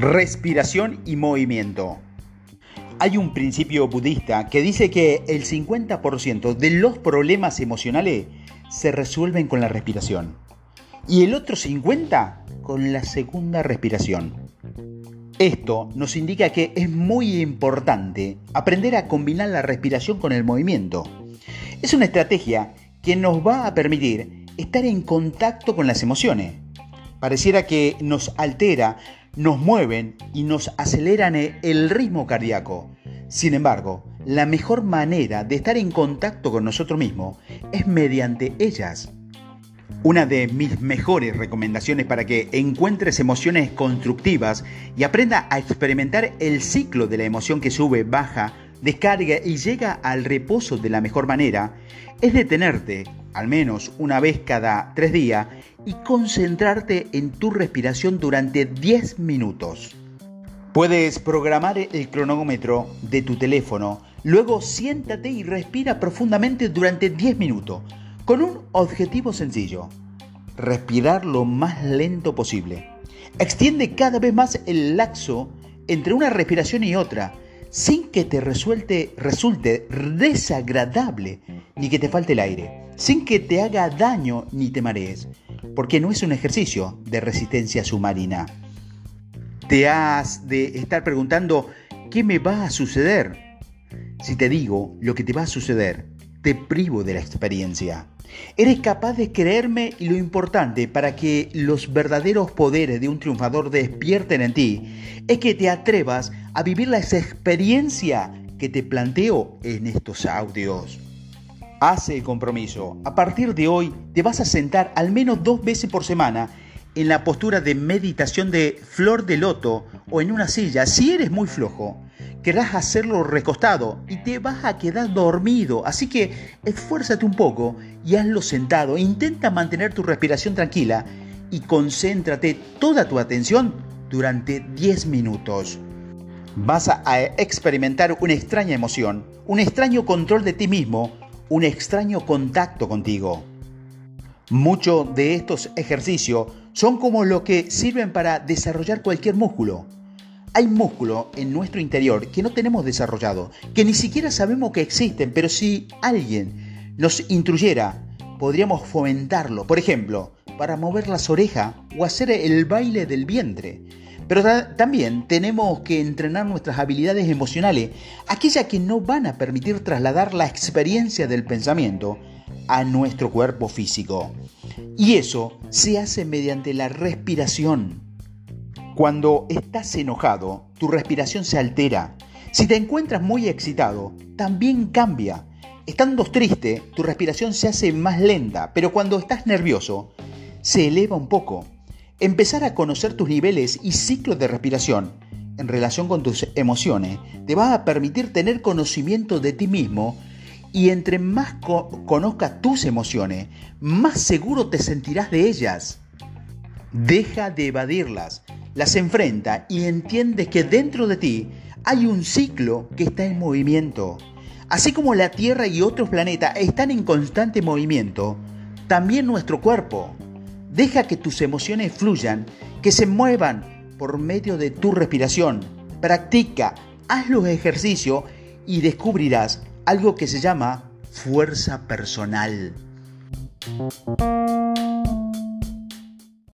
Respiración y movimiento. Hay un principio budista que dice que el 50% de los problemas emocionales se resuelven con la respiración y el otro 50% con la segunda respiración. Esto nos indica que es muy importante aprender a combinar la respiración con el movimiento. Es una estrategia que nos va a permitir estar en contacto con las emociones. Pareciera que nos altera nos mueven y nos aceleran el ritmo cardíaco. Sin embargo, la mejor manera de estar en contacto con nosotros mismos es mediante ellas. Una de mis mejores recomendaciones para que encuentres emociones constructivas y aprenda a experimentar el ciclo de la emoción que sube, baja, descarga y llega al reposo de la mejor manera es detenerte, al menos una vez cada tres días, y concentrarte en tu respiración durante 10 minutos. Puedes programar el cronómetro de tu teléfono, luego siéntate y respira profundamente durante 10 minutos, con un objetivo sencillo, respirar lo más lento posible. Extiende cada vez más el laxo entre una respiración y otra, sin que te resulte, resulte desagradable ni que te falte el aire, sin que te haga daño ni te marees, porque no es un ejercicio de resistencia submarina. Te has de estar preguntando, ¿qué me va a suceder? Si te digo lo que te va a suceder, te privo de la experiencia. Eres capaz de creerme y lo importante para que los verdaderos poderes de un triunfador despierten en ti es que te atrevas a vivir la experiencia que te planteo en estos audios. Hace el compromiso. A partir de hoy te vas a sentar al menos dos veces por semana en la postura de meditación de flor de loto o en una silla. Si eres muy flojo, querrás hacerlo recostado y te vas a quedar dormido. Así que esfuérzate un poco y hazlo sentado. Intenta mantener tu respiración tranquila y concéntrate toda tu atención durante 10 minutos. Vas a experimentar una extraña emoción, un extraño control de ti mismo, un extraño contacto contigo. Muchos de estos ejercicios son como lo que sirven para desarrollar cualquier músculo. Hay músculos en nuestro interior que no tenemos desarrollado, que ni siquiera sabemos que existen, pero si alguien nos instruyera, podríamos fomentarlo. Por ejemplo, para mover las orejas o hacer el baile del vientre. Pero también tenemos que entrenar nuestras habilidades emocionales, aquellas que no van a permitir trasladar la experiencia del pensamiento a nuestro cuerpo físico. Y eso se hace mediante la respiración. Cuando estás enojado, tu respiración se altera. Si te encuentras muy excitado, también cambia. Estando triste, tu respiración se hace más lenta, pero cuando estás nervioso, se eleva un poco. Empezar a conocer tus niveles y ciclos de respiración en relación con tus emociones te va a permitir tener conocimiento de ti mismo y entre más conozcas tus emociones, más seguro te sentirás de ellas. Deja de evadirlas, las enfrenta y entiendes que dentro de ti hay un ciclo que está en movimiento. Así como la Tierra y otros planetas están en constante movimiento, también nuestro cuerpo. Deja que tus emociones fluyan, que se muevan por medio de tu respiración. Practica, haz los ejercicios y descubrirás algo que se llama fuerza personal.